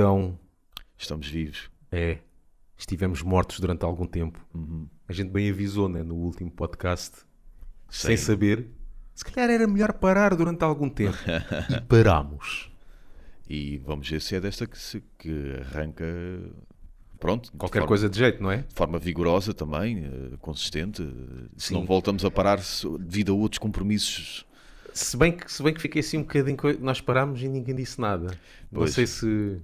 então, Estamos vivos. é, estivemos mortos durante algum tempo. Uhum. A gente bem avisou, né, no último podcast, Sim. sem saber. Se calhar era melhor parar durante algum tempo. e parámos. E vamos ver se é desta que, se, que arranca. Pronto. de Qualquer forma- coisa de jeito, não é? De forma vigorosa também, eh, consistente. eh, Se Sim. não voltamos a parar devido a outros compromissos. Se bem que, se bem que fiquei assim um bocadinho. Nós parámos e ninguém disse nada. Não Pois. sei se.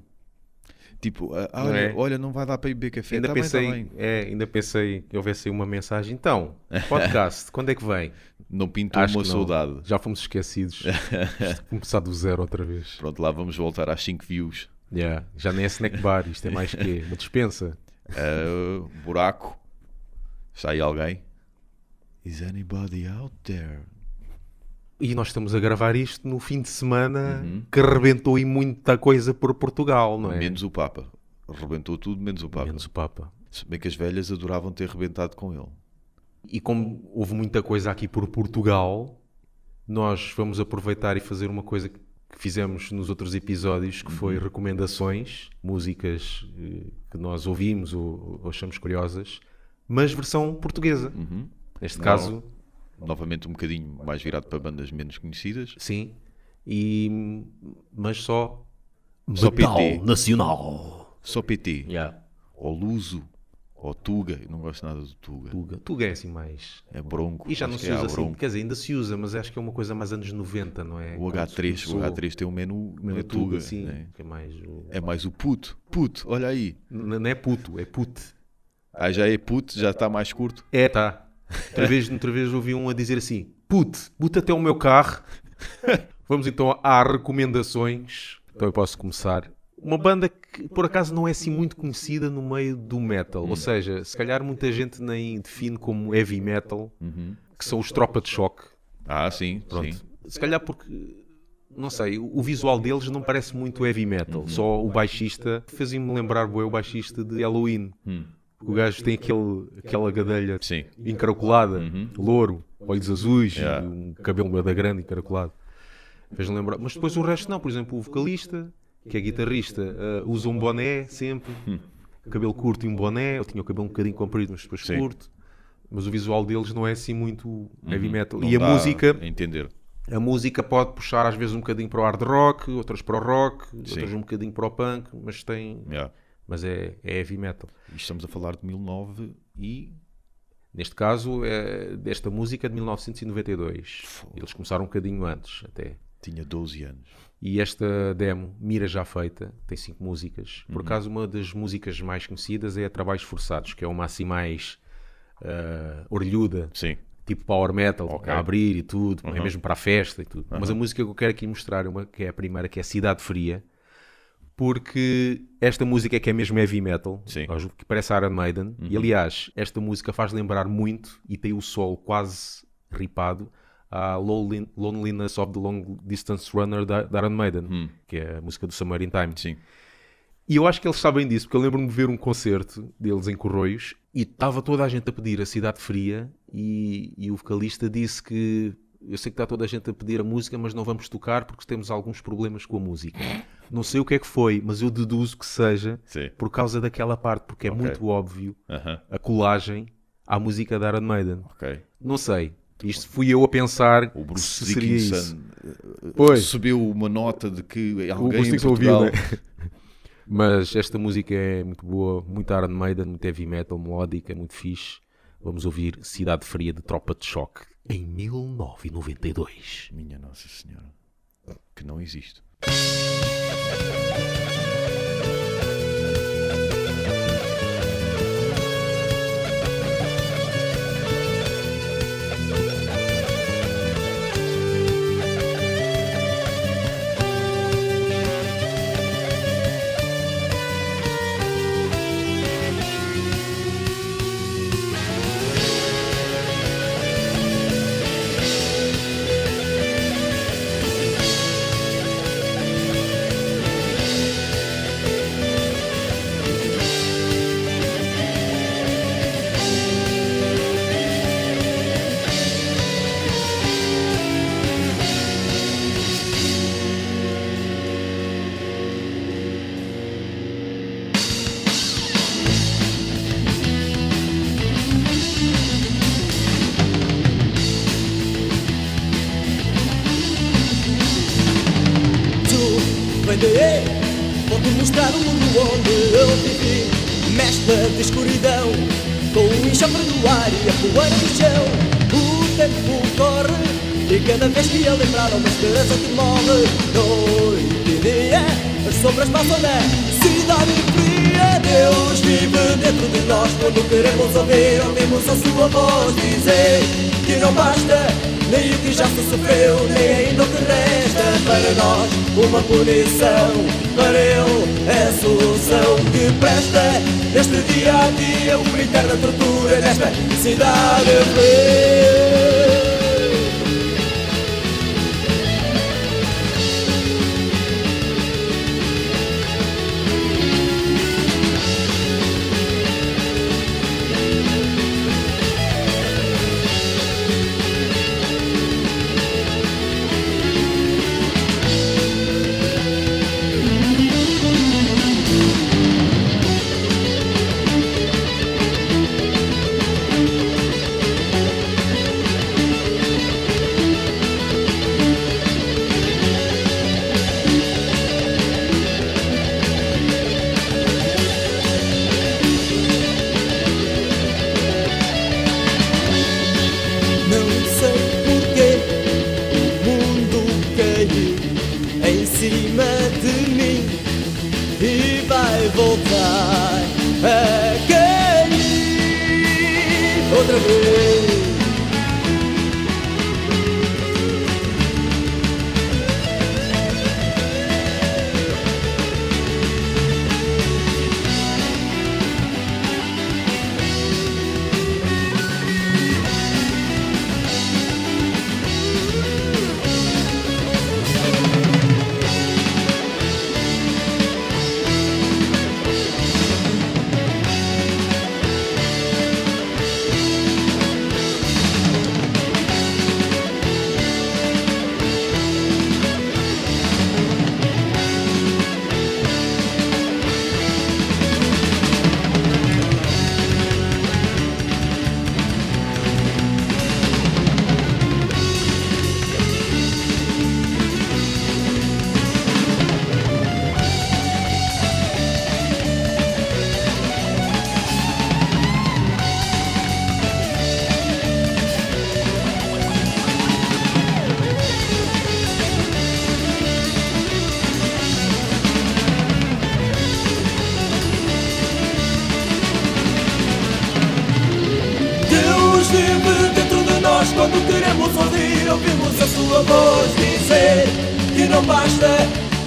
Tipo, ah, olha, é? olha, não vai dar para ir beber café. Ainda Tá bem, tá pensei, bem. é, ainda pensei que houvesse aí uma mensagem. Então, podcast, quando é que vem? Não pintou Acho uma saudade. Já fomos esquecidos. Começar do zero outra vez. Pronto, lá vamos voltar às 5 views. Yeah, Já nem é snack bar, isto é mais que uma dispensa. Ah, buraco. Está aí alguém? Is anybody out there? E nós estamos a gravar isto no fim de semana que arrebentou em muita coisa por Portugal, não é? Menos o Papa. Rebentou tudo, menos o Papa. Menos o Papa. Se bem que as velhas adoravam ter rebentado com ele. E como houve muita coisa aqui por Portugal, nós vamos aproveitar e fazer uma coisa que fizemos nos outros episódios, que foi recomendações, músicas eh, que nós ouvimos ou, ou achamos curiosas, mas versão portuguesa. Neste Não. caso, Novamente um bocadinho mais virado para bandas menos conhecidas. sim. E, mas só Só metal PT. nacional. Só PT. Yeah. Ou Luso. Ou Tuga. Eu não gosto nada do Tuga. Tuga. Tuga é assim mais. É Bronco. E já não se é usa a assim. Bronco. Quer dizer, ainda se usa, mas acho que é uma coisa mais anos 90, não é? O Quando H3. começou- O H3 tem um menu. Menu é Tuga, Tuga. sim. né? É mais o... É mais o puto. Puto, olha aí. Não é puto, é put. Ah, já é puto, já está mais curto. É, tá. Outra vez, outra vez ouvi um a dizer assim: put, puta até o meu carro. Vamos então a recomendações. Então eu posso começar. Uma banda que por acaso não é assim muito conhecida no meio do metal. Ou seja, se calhar muita gente nem define como heavy metal, que são os Tropa de Choque. Ah, sim, Pronto. sim. Se calhar porque, não sei, o visual deles não parece muito heavy metal. Só o baixista fazia-me lembrar bué, o baixista de Halloween. O gajo tem aquele, aquela gadelha Sim. encaracolada, louro, olhos azuis, Yeah. um cabelo da grande encaracolado. Fez-me lembrar. Mas depois o resto não, por exemplo, o vocalista, que é guitarrista, eh, usa um boné sempre, cabelo curto e um boné. Eu tinha o cabelo um bocadinho comprido, mas depois Sim. curto. Mas o visual deles não é assim muito heavy metal. Não e a música, a entender. a música pode puxar às vezes um bocadinho para o hard rock, outras para o rock, Sim. outras um bocadinho para o punk, mas tem, Yeah. Mas é, é heavy metal. E estamos a falar de 1009 e. Neste caso, é desta música é de 1992. Eles começaram um bocadinho antes, até. Tinha 12 anos. E esta demo, Mira Já Feita, tem cinco músicas. Por acaso, uma das músicas mais conhecidas é a Trabalhos Forçados, que é uma assim mais ah, orelhuda, Sim. tipo power metal, Ok. a abrir e tudo, é mesmo para a festa e tudo. Mas a música que eu quero aqui mostrar, é uma, que é a primeira, que é Cidade Fria, porque esta música é que é mesmo heavy metal, Sim. que parece Iron Maiden, e aliás, esta música faz lembrar muito, e tem o solo quase ripado, a Loneliness of the Long Distance Runner da, Iron Maiden, que é a música do Summer in Time. Sim. E eu acho que eles sabem disso, porque eu lembro-me de ver um concerto deles em Corroios e estava toda a gente a pedir a Cidade Fria e, e o vocalista disse que eu sei que está toda a gente a pedir a música, mas não vamos tocar porque temos alguns problemas com a música. Não sei o que é que foi, mas eu deduzo que seja Sim. por causa daquela parte, porque é Ok. muito óbvio Aham. a colagem à música da Iron Maiden. Ok. Não sei. Isto fui eu a pensar O Bruce se seria isso. Eh, Pois. recebeu uma nota de que O alguém Bruce em Dickinson Portugal... ouviu, né? Mas esta música é muito boa, muito Iron Maiden, muito heavy metal, melódica, muito fixe. Vamos ouvir Cidade Fria de Tropa de Choque em 1992. Minha Nossa Senhora. Que não existe. No ar e a poeira no chão O tempo corre e cada vez que a lembrar uma esperança que morre Noite e dia, as sombras passam na cidade fria Deus vive dentro de nós quando queremos ouvir Ouvimos a sua voz dizer que não basta nem o que já se sofreu, nem ainda o que resta para nós. Uma punição para ele é a solução que presta. Neste dia a dia, uma eterna tortura nesta cidade fria. Outra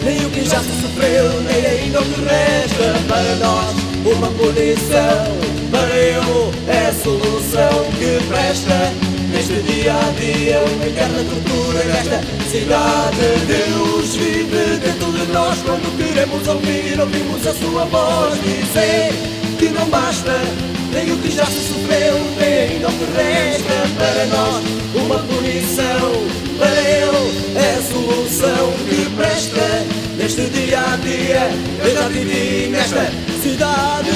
nem o que já se sofreu, nem ainda o que resta para nós. Uma punição para eu é a solução que presta neste dia a dia, uma eterna tortura nesta cidade. Deus vive dentro de nós quando queremos ouvir, ouvimos a sua voz dizer que não basta nem o que já se sofreu, nem ainda o que resta para nós. Uma punição a solução que presta neste dia a dia. Eu já vivi nesta cidade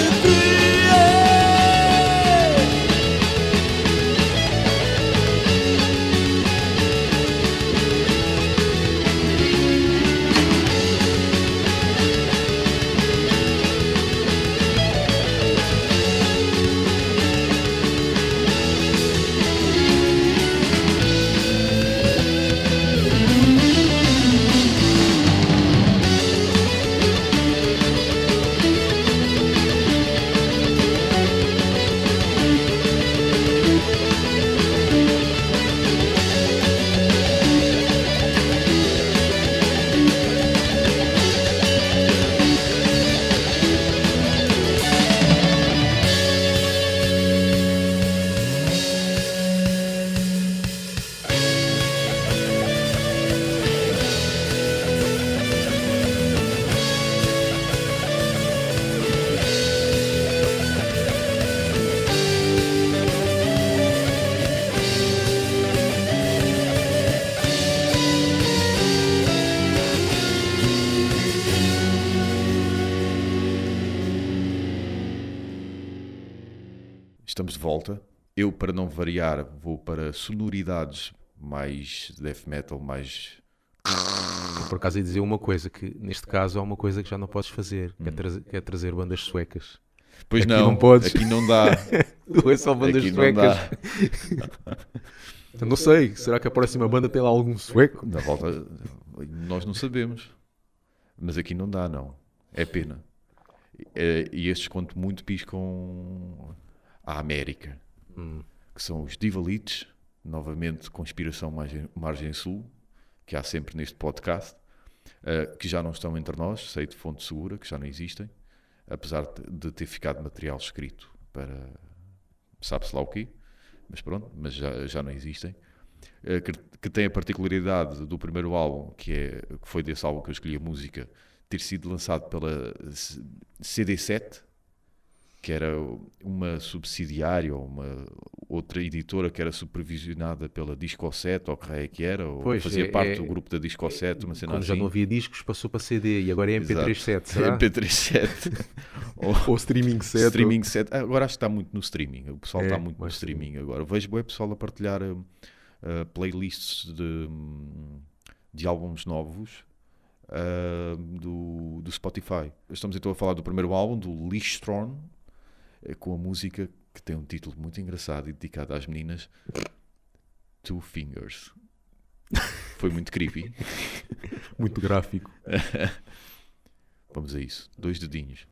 volta. Eu, para não variar, vou para sonoridades mais death metal, mais. Por acaso ia dizer uma coisa, que neste caso é uma coisa que já não podes fazer, que é, trazer, que é trazer bandas suecas. Pois Aqui não, não podes. aqui não dá. Tu é só bandas aqui não suecas. Eu não sei, será que a próxima banda tem lá algum sueco? Na volta, nós não sabemos. Mas aqui não dá, não. É pena. É, E estes conto muito piscam a América. Que são os Divalites, novamente Conspiração Margem, Margem Sul, que há sempre neste podcast, eh, que já não estão entre nós, sei de fonte segura, que já não existem, apesar de- ter ficado material escrito para sabe-se lá o quê, mas pronto, mas já, já não existem. Eh, que, que tem a particularidade do primeiro álbum, que, é, que foi desse álbum que eu escolhi a música, ter sido lançado pela C- CD7, que era uma subsidiária ou uma outra editora que era supervisionada pela Disco 7, ou que raio é que era, ou Pois, fazia é- parte é- do grupo da Disco 7, uma cena Como já assim. não havia discos, passou para CD e agora é MP37, será? MP37. ou, Ou streaming set. Streaming set. Ah, Agora acho que está muito no streaming. O pessoal É, está muito no streaming agora. Eu Vejo o pessoal a partilhar ah, playlists de, hum, de álbuns novos ah, do, do Spotify. Estamos então a falar do primeiro álbum, do Lichtron, com a música que tem um título muito engraçado e dedicado às meninas: Two Fingers. Foi muito creepy. Muito gráfico. Vamos a isso. Dois dedinhos.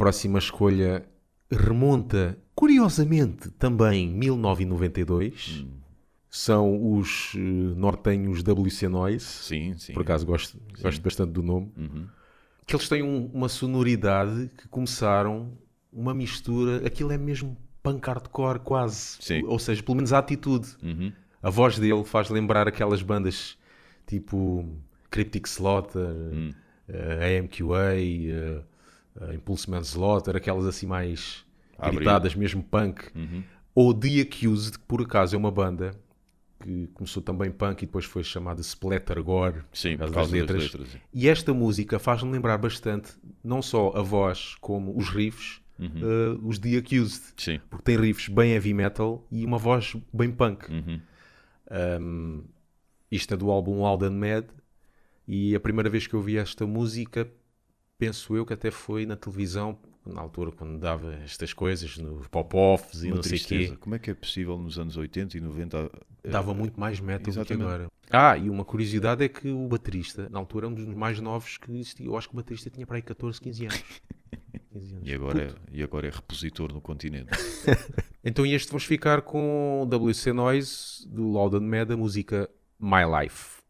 Próxima escolha remonta, curiosamente, também 1992. São os eh, nortenhos WC Noise. Sim, sim. Por acaso gosto, gosto bastante do nome. Uhum. Que eles têm um- uma sonoridade que começaram uma mistura. Aquilo é mesmo punk hardcore, quase. Sim. Ou seja, pelo menos a atitude. Uhum. A voz dele faz lembrar aquelas bandas tipo Cryptic Slaughter, Hum. eh, AMQA, eh, eh, Impulse Manslaughter, aquelas assim mais A abrir. gritadas, mesmo punk. Uhum. Ou The Accused, que por acaso é uma banda que começou também punk e depois foi chamada Splattergore. Sim, por por causa causa das letras. E esta música faz-me lembrar bastante, não só a voz, como os riffs, eh, os The Accused. Sim. Porque tem riffs bem heavy metal e uma voz bem punk. Uhum. Um, isto é do álbum Loud and Mad e a primeira vez que eu ouvi esta música, penso eu que até foi na televisão, na altura quando dava estas coisas, no pop-offs e Uma não sei tristeza. quê. Como é que é possível nos anos 80 e 90 eh, Dava muito mais metal do que agora. Ah, e uma curiosidade é que o baterista, na altura, é um dos mais novos que existia. Eu acho que o baterista tinha para aí 14, 15 anos. 15 anos. e agora, Puto. é, e agora é repositor no continente? Então este vamos ficar com WC Noise do Loud and Mad, a música My Life.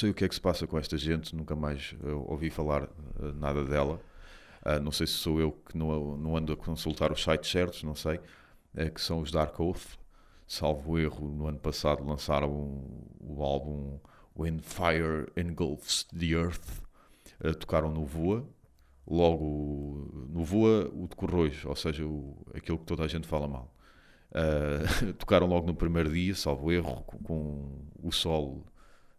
Sei o que é que se passa com esta gente, nunca mais uh, ouvi falar uh, nada dela. Uh, não sei se sou eu que não, não ando a consultar os sites certos, não sei. É que são os Dark Oath. Salvo erro, no ano passado lançaram o álbum When Fire Engulfs the Earth. tocaram no Voa. Logo, no Voa, o de Corroios, ou seja, o, aquilo que toda a gente fala mal. tocaram logo no primeiro dia, salvo erro, com, com o sol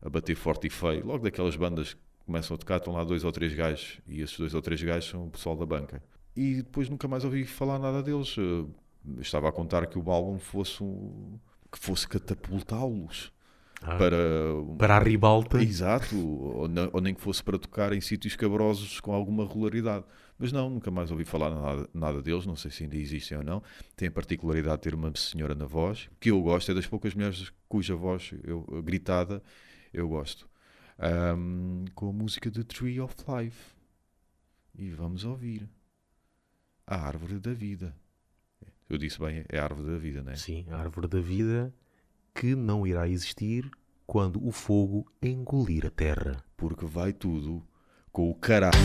a bater forte e feio. Logo daquelas bandas que começam a tocar, estão lá dois ou três gajos, e esses dois ou três gajos são o pessoal da banca. E depois nunca mais ouvi falar nada deles. Eu estava a contar que o álbum fosse um, que fosse catapultá-los. Ah, para, para a ribalta. Exato, ou, ou, nem que fosse para tocar em sítios cabrosos com alguma regularidade. Mas não, nunca mais ouvi falar nada, nada deles, não sei se ainda existem ou não. Tem a particularidade de ter uma senhora na voz, que eu gosto, é das poucas mulheres cuja voz eu, gritada eu gosto. Um, com a música de Tree of Life. E vamos ouvir. A Árvore da Vida. Eu disse bem, é a Árvore da Vida, não é? Sim, a Árvore da Vida que não irá existir quando o fogo engolir a terra. Porque vai tudo com o caralho.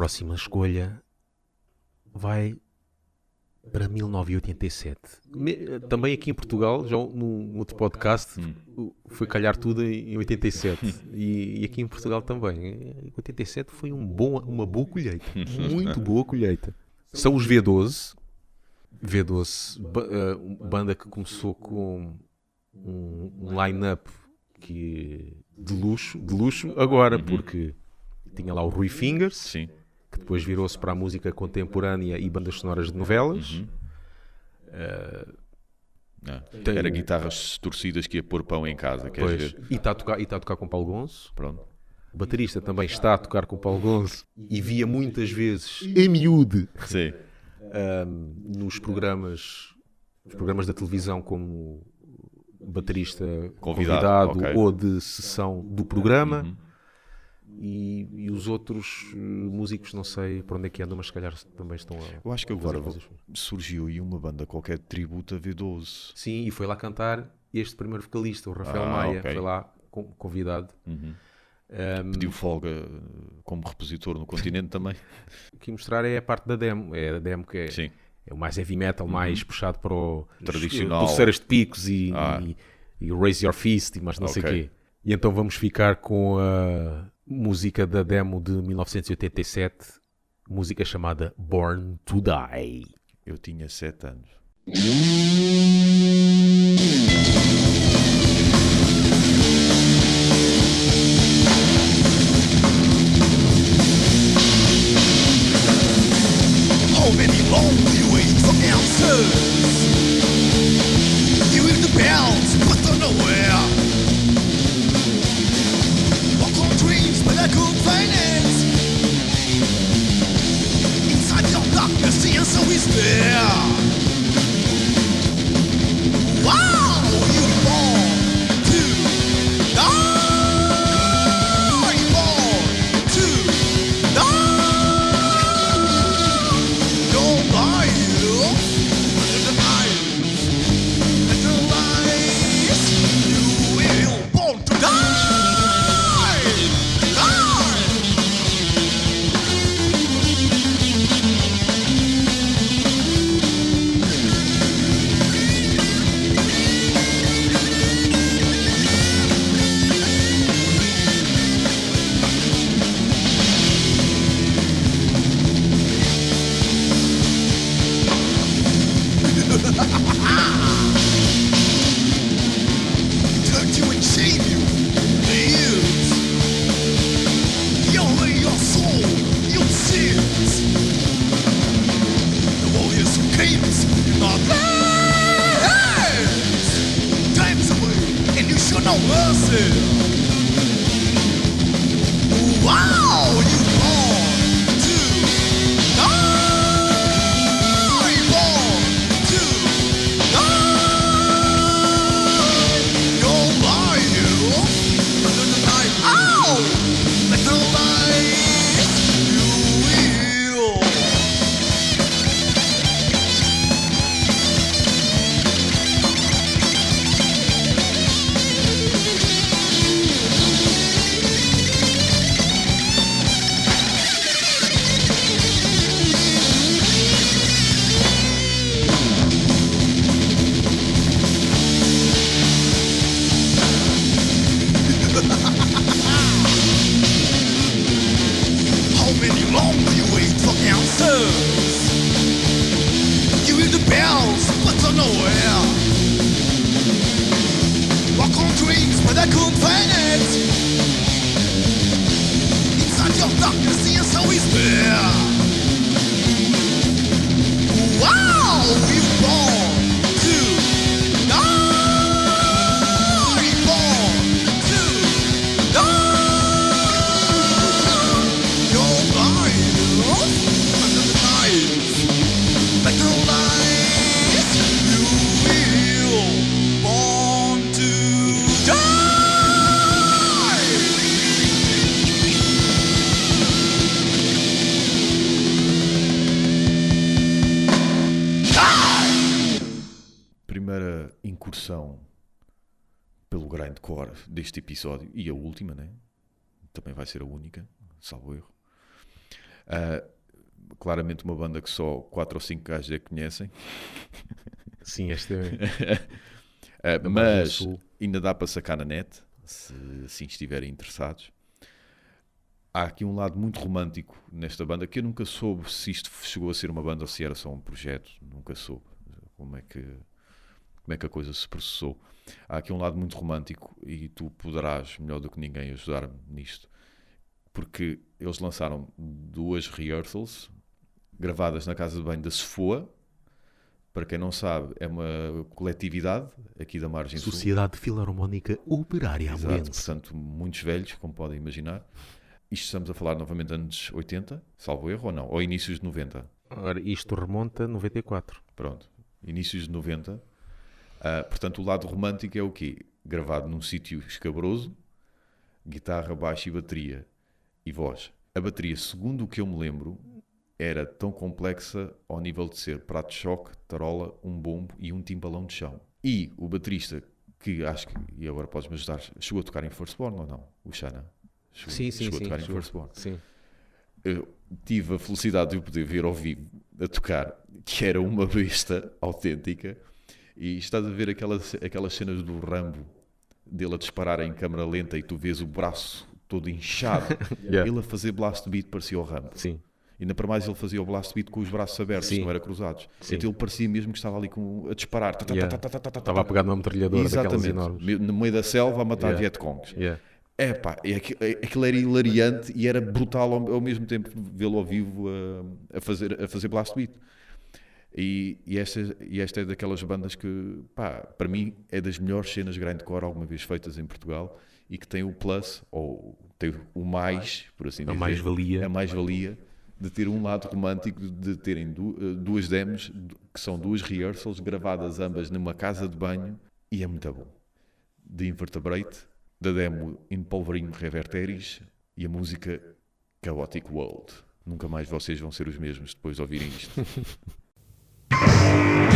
Próxima escolha vai para 1987. Me- Também aqui em Portugal, já num outro podcast, Hum. foi calhar tudo em 87. E, e aqui em Portugal também. Em 87 foi um bom, uma boa colheita. Muito boa colheita. São os V12. V12, ba- eh, banda que começou com um, um line-up que de luxo, de luxo agora, porque tinha lá o Rui Fingers, Sim. Que depois virou-se para a música contemporânea e bandas sonoras de novelas. Uhum. Ah, Tem- Era guitarras torcidas que ia pôr pão em casa, queres Pois, ver? e está a tocar, e está a tocar com Paulo Gonço. Pronto. O baterista também está a tocar com Paulo Gonço e via muitas vezes em miúde Sim. nos programas, nos programas da televisão como baterista Convidado, convidado, ok. ou de sessão do programa. Uhum. E, e os outros eh, músicos, não sei para onde é que andam, mas se calhar também estão a. Eu acho que agora surgiu aí uma banda qualquer de tributo a V12. Sim, e foi lá cantar este primeiro vocalista, o Rafael Ah, Maia. ok. Foi lá convidado. Uhum. Ahm, Pediu folga eh, como repositor no continente também. o que mostrar é a parte da demo. É a demo que é, Sim. é o mais heavy metal, mais puxado para o Tradicional. pulseiras de picos e, Ah. e, e Raise Your Fist e mais não sei o quê. E então vamos ficar com a música da demo de 1987, música chamada Born to Die. Eu tinha 7 anos. Primeira incursão pelo grindcore deste episódio e a última, né? Também vai ser a única, salvo erro. Ah, claramente uma banda que só 4 ou 5 gajos é que conhecem. Sim, este é. Margem mas ainda dá para sacar na net, se assim estiverem interessados. Há aqui um lado muito romântico nesta banda que eu nunca soube se isto chegou a ser uma banda ou se era só um projeto. Nunca soube como é que, como é que a coisa se processou. Há aqui um lado muito romântico e tu poderás, melhor do que ninguém, ajudar-me nisto. Porque eles lançaram duas rehearsals gravadas na casa de banho da Sefoa. Para quem não sabe, é uma coletividade aqui da Margem Sul. Sociedade Filarmónica Operária Exato, Amorense. portanto, muitos velhos, como podem imaginar. Isto estamos a falar novamente de anos 80, salvo erro ou não? Ou inícios de 90? Ora, isto remonta a 94. Pronto, inícios de 90. Ah, portanto, o lado romântico é o quê? Gravado num sítio escabroso, guitarra, baixo e bateria e voz. A bateria, segundo o que eu me lembro, era tão complexa ao nível de ser prato de choque, tarola, um bombo e um timbalão de chão. E o baterista, que acho que, e agora podes-me ajudar, chegou a tocar em Firstborn ou não? O Shana? Chegou, Sim, sim, chegou sim. a tocar em chegou. Firstborn Sim. eu tive a felicidade de o poder ver ao vivo a tocar, que era uma besta autêntica. E estás a ver aquelas, aquelas cenas do Rambo, dele a disparar em câmera lenta e tu vês o braço todo inchado. Yeah. Ele a fazer blast beat parecia o Rambo. Sim. Ainda para mais ele fazia o blast beat com os braços abertos, Sim. não era cruzados. Sim. Então ele parecia mesmo que estava ali com, a disparar. Yeah. Estava a pegar numa metralhadora daquelas Exatamente. enormes. Me- No meio da selva a matar Yeah. Vietcongs. Yeah. Pá, aqui- é- aquilo era hilariante e era brutal ao, ao mesmo tempo vê-lo ao vivo a, a fazer, a fazer blast beat. E, e, esta, e esta é daquelas bandas que, pá, para mim é das melhores cenas grindcore alguma vez feitas em Portugal e que tem o plus, ou tem o mais, por assim dizer, mais-valia. a mais-valia de ter um lado romântico, de terem eh, duas demos, que são duas rehearsals gravadas ambas numa casa de banho e é muito bom. The Invertebrate, da demo In Polverim Reverteris e a música Chaotic World. Nunca mais vocês vão ser os mesmos depois de ouvirem isto. Thank you.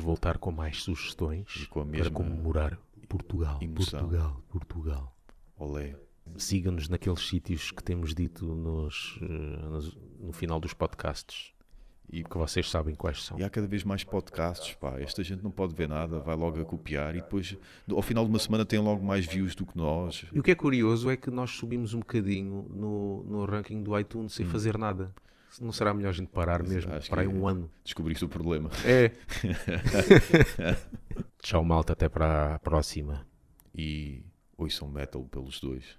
Voltar com mais sugestões com para comemorar Portugal. emoção. Portugal, Portugal. Olé. Siga-nos naqueles sítios que temos dito nos, eh, nos- no final dos podcasts. E, Que vocês sabem quais são. e há cada vez mais podcasts, pá. Esta gente não pode ver nada, vai logo a copiar e depois, ao final de uma semana, tem logo mais views do que nós. E o que é curioso é que nós subimos um bocadinho no, no ranking do iTunes sem fazer nada. Não será melhor a gente parar mesmo? Acho Para aí um ano. Descobriste o problema. É. Tchau, malta. Até para a próxima. E ouçam metal pelos dois.